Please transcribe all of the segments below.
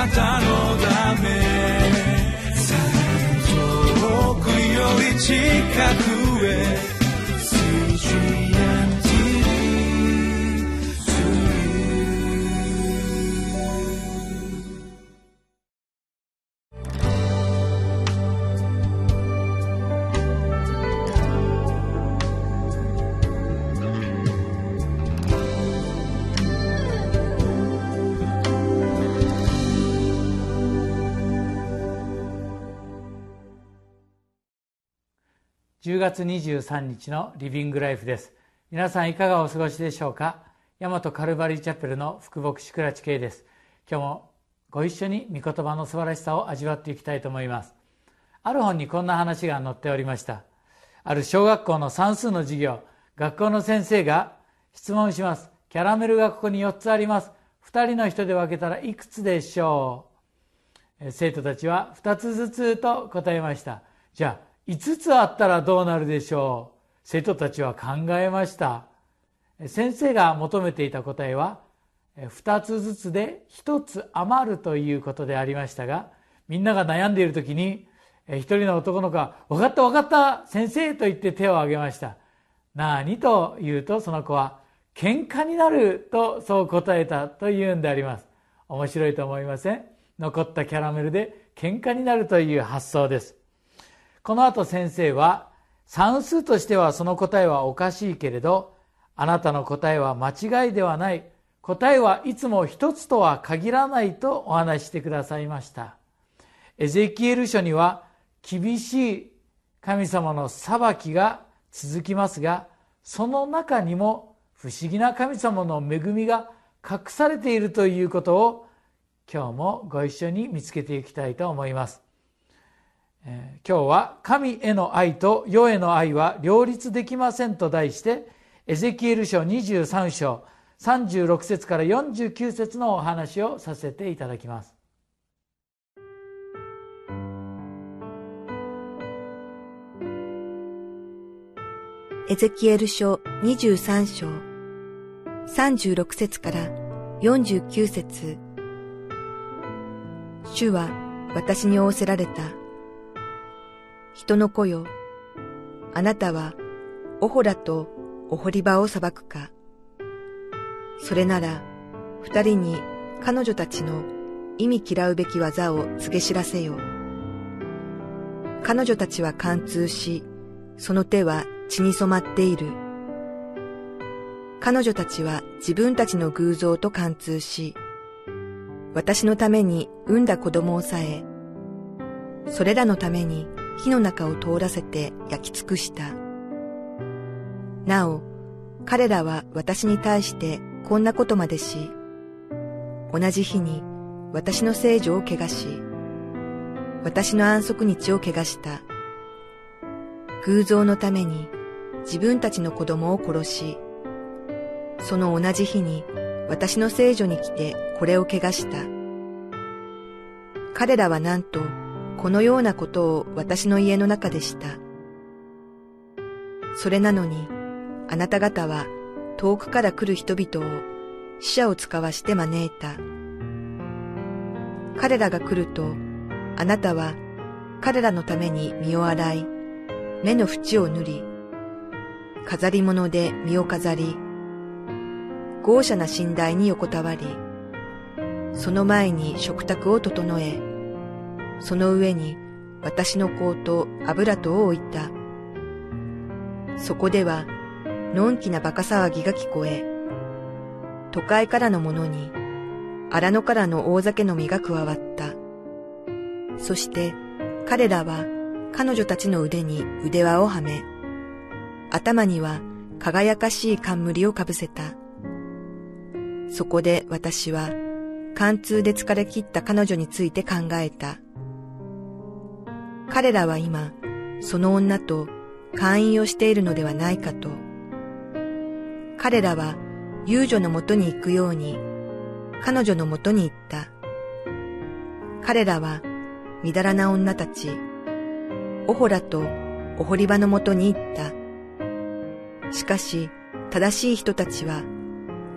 なたのため。遠くより近く。10月23日のリビングライフです。皆さんいかがお過ごしでしょうか？大和カルバリーチャペルの福牧師倉地圭です。今日もご一緒に御言葉の素晴らしさを味わっていきたいと思います。ある本にこんな話が載っておりました。ある小学校の算数の授業。学校の先生が質問します。キャラメルがここに4つあります。2人の人で分けたらいくつでしょう？生徒たちは2つずつと答えました。じゃあ5つあったらどうなるでしょう？生徒たちは考えました。先生が求めていた答えは2つずつで1つ余るということでありましたがみんなが悩んでいる時に一人の男の子が「分かった分かった先生」と言って手を挙げました。何と言うとその子は「喧嘩になる」とそう答えたというんであります。面白いと思いません？残ったキャラメルで喧嘩になるという発想です。この後先生は算数としてはその答えはおかしいけれどあなたの答えは間違いではない。答えはいつも一つとは限らないとお話してくださいました。エゼキエル書には厳しい神様の裁きが続きますがその中にも不思議な神様の恵みが隠されているということを今日もご一緒に見つけていきたいと思います。えー、今日は神への愛と世への愛は両立できませんと題してエゼキエル書23章36節から49節のお話をさせていただきます。エゼキエル書23章36節から49節。主は私に仰せられた。人の子よ、あなたは、オホラとオホリバを裁くか。それなら、二人に彼女たちの意味嫌うべき技を告げ知らせよ。彼女たちは貫通し、その手は血に染まっている。彼女たちは自分たちの偶像と貫通し、私のために産んだ子供をさえ、それらのために火の中を通らせて焼き尽くした。なお、彼らは私に対してこんなことまでし、同じ日に私の聖女を汚し、私の安息日を汚した。偶像のために自分たちの子供を殺し、その同じ日に私の聖女に来てこれを汚した。彼らはなんとこのようなことを私の家の中でした。それなのに、あなた方は遠くから来る人々を死者を使わして招いた。彼らが来ると、あなたは彼らのために身を洗い、目の縁を塗り、飾り物で身を飾り、豪奢な寝台に横たわり、その前に食卓を整え、その上に私の香と油とを置いた。そこでは、のんきな馬鹿騒ぎが聞こえ、都会からの者に、荒野からの大酒飲みが加わった。そして彼らは彼女たちの腕に腕輪をはめ、頭には輝かしい冠をかぶせた。そこで私は貫通で疲れ切った彼女について考えた。彼らは今、その女と会員をしているのではないかと。彼らは遊女のもとに行くように、彼女のもとに行った。彼らは、みだらな女たち、オホラとオホリバのもとに行った。しかし、正しい人たちは、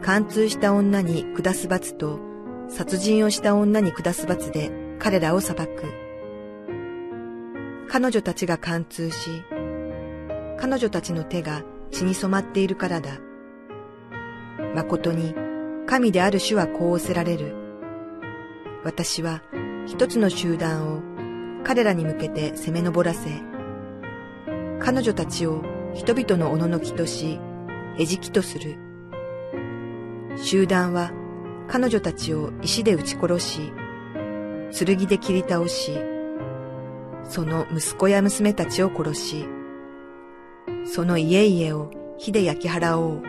貫通した女に下す罰と、殺人をした女に下す罰で彼らを裁く。彼女たちが貫通し、彼女たちの手が血に染まっているからだ。誠に神である主はこうおせられる。私は一つの集団を彼らに向けて攻め上らせ、彼女たちを人々のおののきとし、餌食とする。集団は彼女たちを石で撃ち殺し、剣で切り倒し、その息子や娘たちを殺し、その家々を火で焼き払おう。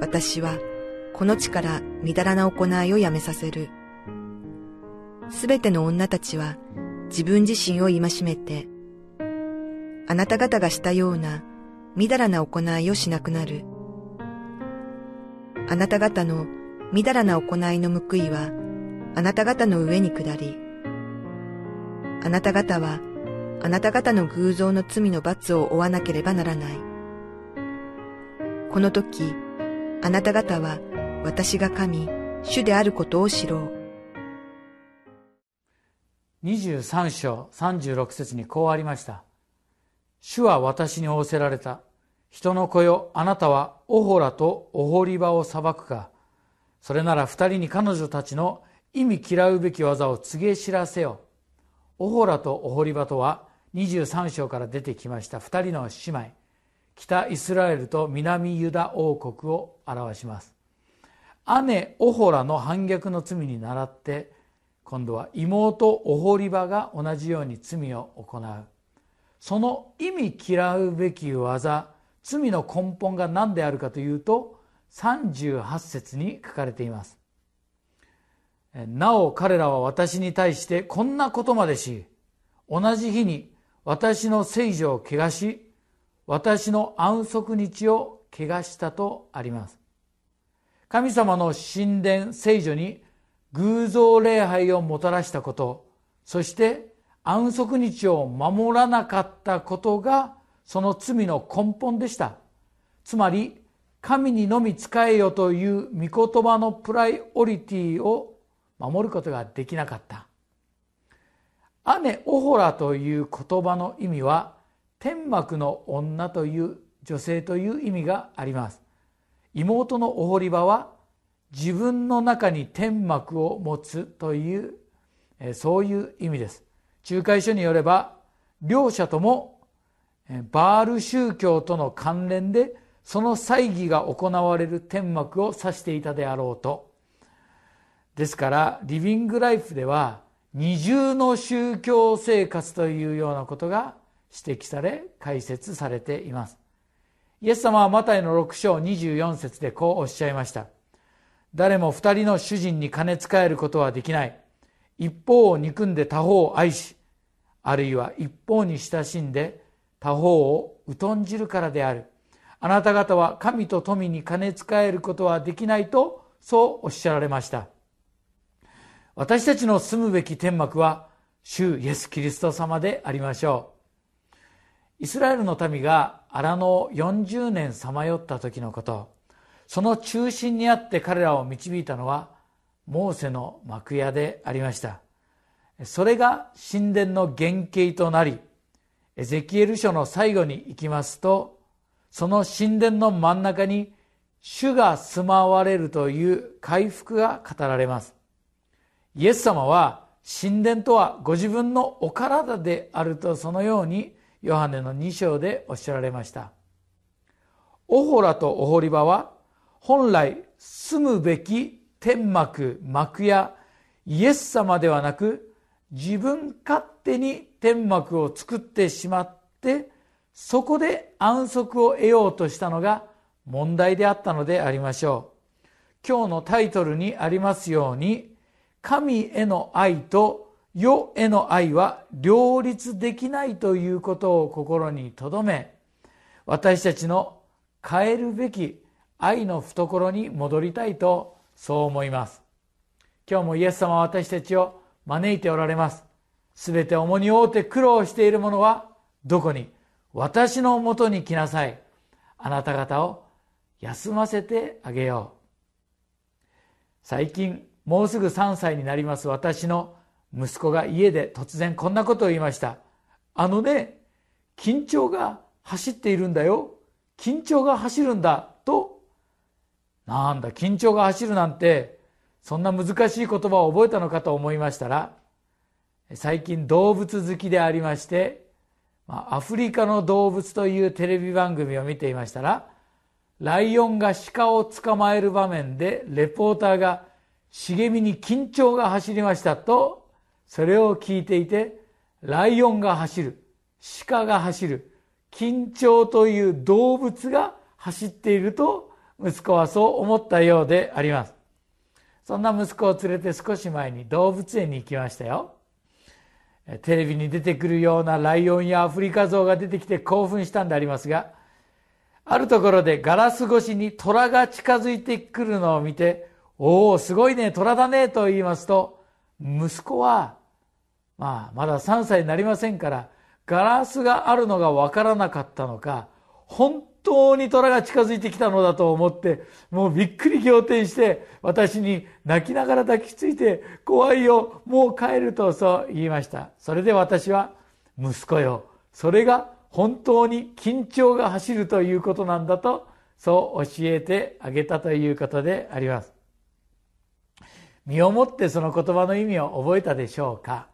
私はこの地からみだらな行いをやめさせる。すべての女たちは自分自身を戒めて、あなた方がしたようなみだらな行いをしなくなる。あなた方のみだらな行いの報いはあなた方の上に下り、あなた方はあなた方の偶像の罪の罰を負わなければならない。この時、あなた方は私が神、主であることを知ろう。23章36節にこうありました。主は私に仰せられた。人の子よ、あなたはオホラとオホリバを裁くか。それなら二人に彼女たちの意味嫌うべき技を告げ知らせよ。オホラとオホリバとは23章から出てきました二人の姉妹。北イスラエルと南ユダ王国を表します。姉オホラの反逆の罪に倣って今度は妹オホリバが同じように罪を行うその意味嫌うべき技罪の根本が何であるかというと38節に書かれていますなお彼らは私に対してこんなことまでし同じ日に私の聖女を汚し私の安息日を汚したとあります。神様の神殿聖女に偶像礼拝をもたらしたことそして安息日を守らなかったことがその罪の根本でした。つまり神にのみ仕えよという御言葉のプライオリティを守ることができなかった。姉オホラという言葉の意味は天幕の女という女性という意味があります。妹のオホリバは自分の中に天幕を持つというそういう意味です。仲介書によれば両者ともバール宗教との関連でその祭儀が行われる天幕を指していたであろうと。ですからリビングライフでは二重の宗教生活というようなことが指摘され解説されています。イエス様はマタイの6章24節でこうおっしゃいました。誰も二人の主人に金使えることはできない。一方を憎んで他方を愛しあるいは一方に親しんで他方を疎んじるからである。あなた方は神と富に金使えることはできないとそうおっしゃられました。私たちの住むべき天幕は主イエス・キリスト様でありましょう。イスラエルの民が荒野40年さまよった時のこと。その中心にあって彼らを導いたのはモーセの幕屋でありました。それが神殿の原型となりエゼキエル書の最後に行きますとその神殿の真ん中に主が住まわれるという回復が語られます。イエス様は神殿とはご自分のお体であるとそのようにヨハネの2章でおっしゃられました。オホラとオホリバは本来住むべき天幕幕やイエス様ではなく自分勝手に天幕を作ってしまってそこで安息を得ようとしたのが問題であったのでありましょう。今日のタイトルにありますように神への愛と世への愛は両立できないということを心に留め私たちの変えるべき愛の懐に戻りたいとそう思います。今日もイエス様は私たちを招いておられます。すべて重荷を負って苦労している者はどこに？私のもとに来なさい。あなた方を休ませてあげよう。最近もうすぐ3歳になります私の息子が家で突然こんなことを言いました。あのね緊張が走っているんだよ。緊張が走るんだ。となんだ緊張が走るなんてそんな難しい言葉を覚えたのかと思いましたら最近動物好きでありましてアフリカの動物というテレビ番組を見ていましたらライオンが鹿を捕まえる場面でレポーターが茂みに緊張が走りましたとそれを聞いていてライオンが走る鹿が走る緊張という動物が走っていると息子はそう思ったようであります。そんな息子を連れて少し前に動物園に行きましたよ。テレビに出てくるようなライオンやアフリカゾウが出てきて興奮したんでありますがあるところでガラス越しに虎が近づいてくるのを見ておおすごいね虎だねと言いますと息子はまあまだ3歳になりませんからガラスがあるのがわからなかったのか本当に虎が近づいてきたのだと思ってもうびっくり仰天して私に泣きながら抱きついて怖いよもう帰るとそう言いました。それで私は息子よそれが本当に緊張が走るということなんだとそう教えてあげたということであります。身をもってその言葉の意味を覚えたでしょうか？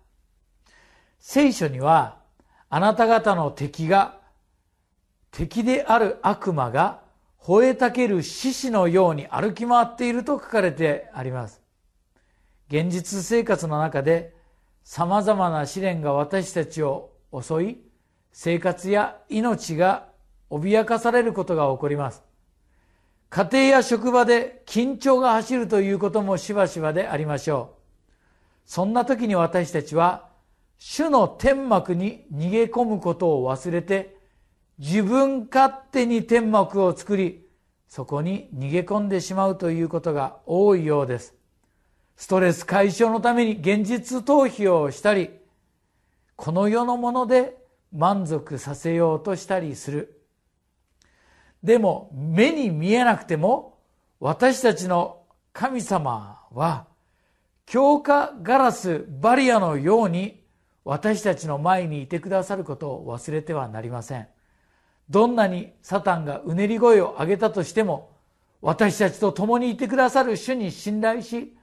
聖書にはあなた方の敵が敵である悪魔が吠えたける獅子のように歩き回っていると書かれてあります。現実生活の中で様々な試練が私たちを襲い生活や命が脅かされることが起こります。家庭や職場で緊張が走るということもしばしばでありましょう。そんな時に私たちは主の天幕に逃げ込むことを忘れて自分勝手に天幕を作りそこに逃げ込んでしまうということが多いようです。ストレス解消のために現実逃避をしたりこの世のもので満足させようとしたりする。でも目に見えなくても私たちの神様は強化ガラスバリアのように私たちの前にいてくださることを忘れてはなりません。どんなにサタンがうねり声を上げたとしても私たちと共にいてくださる主に信頼し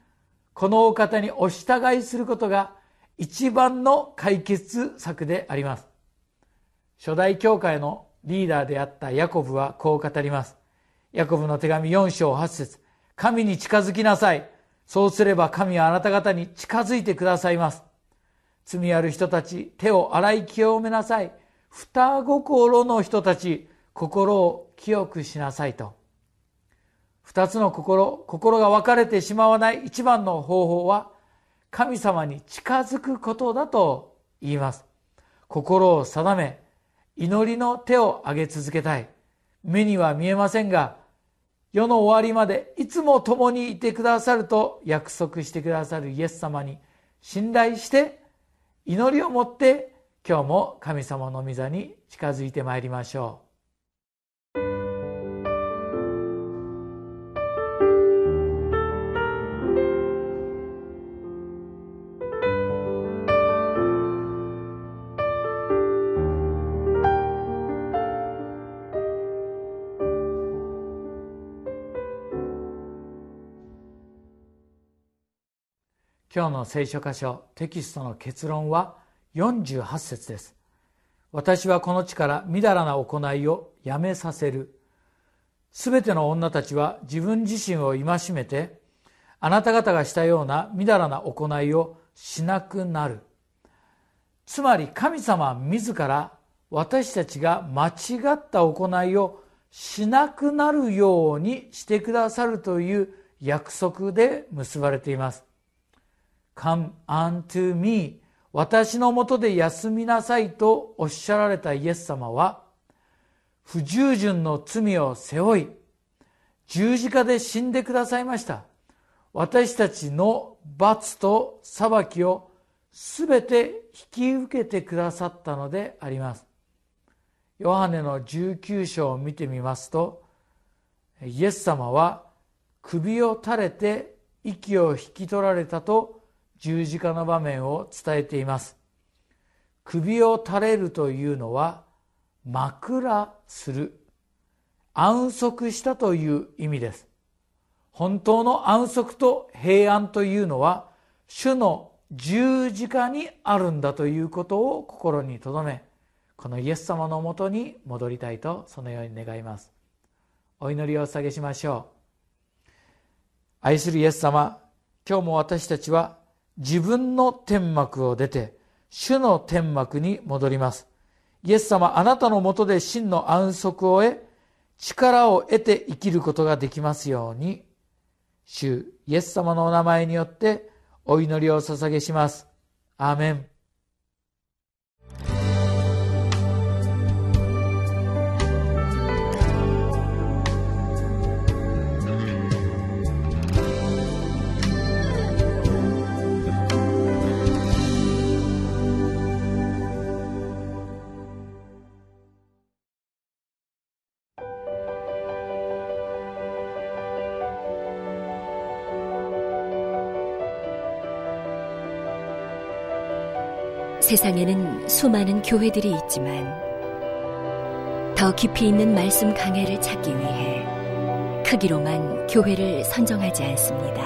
このお方にお従いすることが一番の解決策であります。初代教会のリーダーであったヤコブはこう語ります。ヤコブの手紙4章8節。神に近づきなさい。そうすれば神はあなた方に近づいてくださいます。罪ある人たち手を洗い清めなさい。双心の人たち心を清くしなさいと。二つの心心が分かれてしまわない。一番の方法は神様に近づくことだと言います。心を定め祈りの手を挙げ続けたい。目には見えませんが世の終わりまでいつも共にいてくださると約束してくださるイエス様に信頼して祈りを持って今日も神様の御座に近づいてまいりましょう。今日の聖書箇所テキストの結論は48節です。私はこの地からみだらな行いをやめさせる。すべての女たちは自分自身を戒めてあなた方がしたようなみだらな行いをしなくなる。つまり神様自ら私たちが間違った行いをしなくなるようにしてくださるという約束で結ばれています。Come unto me 私のもとで休みなさいとおっしゃられたイエス様は、不従順の罪を背負い、十字架で死んでくださいました。私たちの罰と裁きをすべて引き受けてくださったのであります。ヨハネの19章を見てみますと、イエス様は首を垂れて息を引き取られたと十字架の場面を伝えています。首を垂れるというのは枕する。安息したという意味です。本当の安息と平安というのは主の十字架にあるんだということを心に留めこのイエス様のもとに戻りたいとそのように願います。お祈りをお下げしましょう。愛するイエス様今日も私たちは自分の天幕を出て主の天幕に戻りますイエス様あなたのもとで真の安息を得力を得て生きることができますように主イエス様のお名前によってお祈りを捧げします。アーメン。 세상에는 수많은 교회들이 있지만 더 깊이 있는 말씀 강해를 찾기 위해 크기로만 교회를 선정하지 않습니다.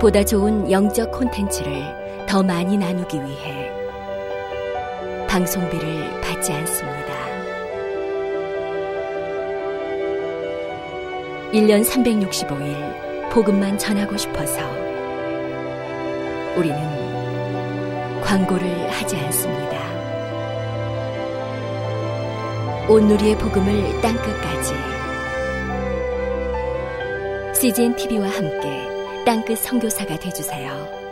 보다 좋은 영적 콘텐츠를 더 많이 나누기 위해 방송비를 받지 않습니다. 1년 365일 복음만 전하고 싶어서 우리는 광고를 하지 않습니다. 온누리의 복음을 땅끝까지 CGN TV와 함께 땅끝 성교사가 되주세요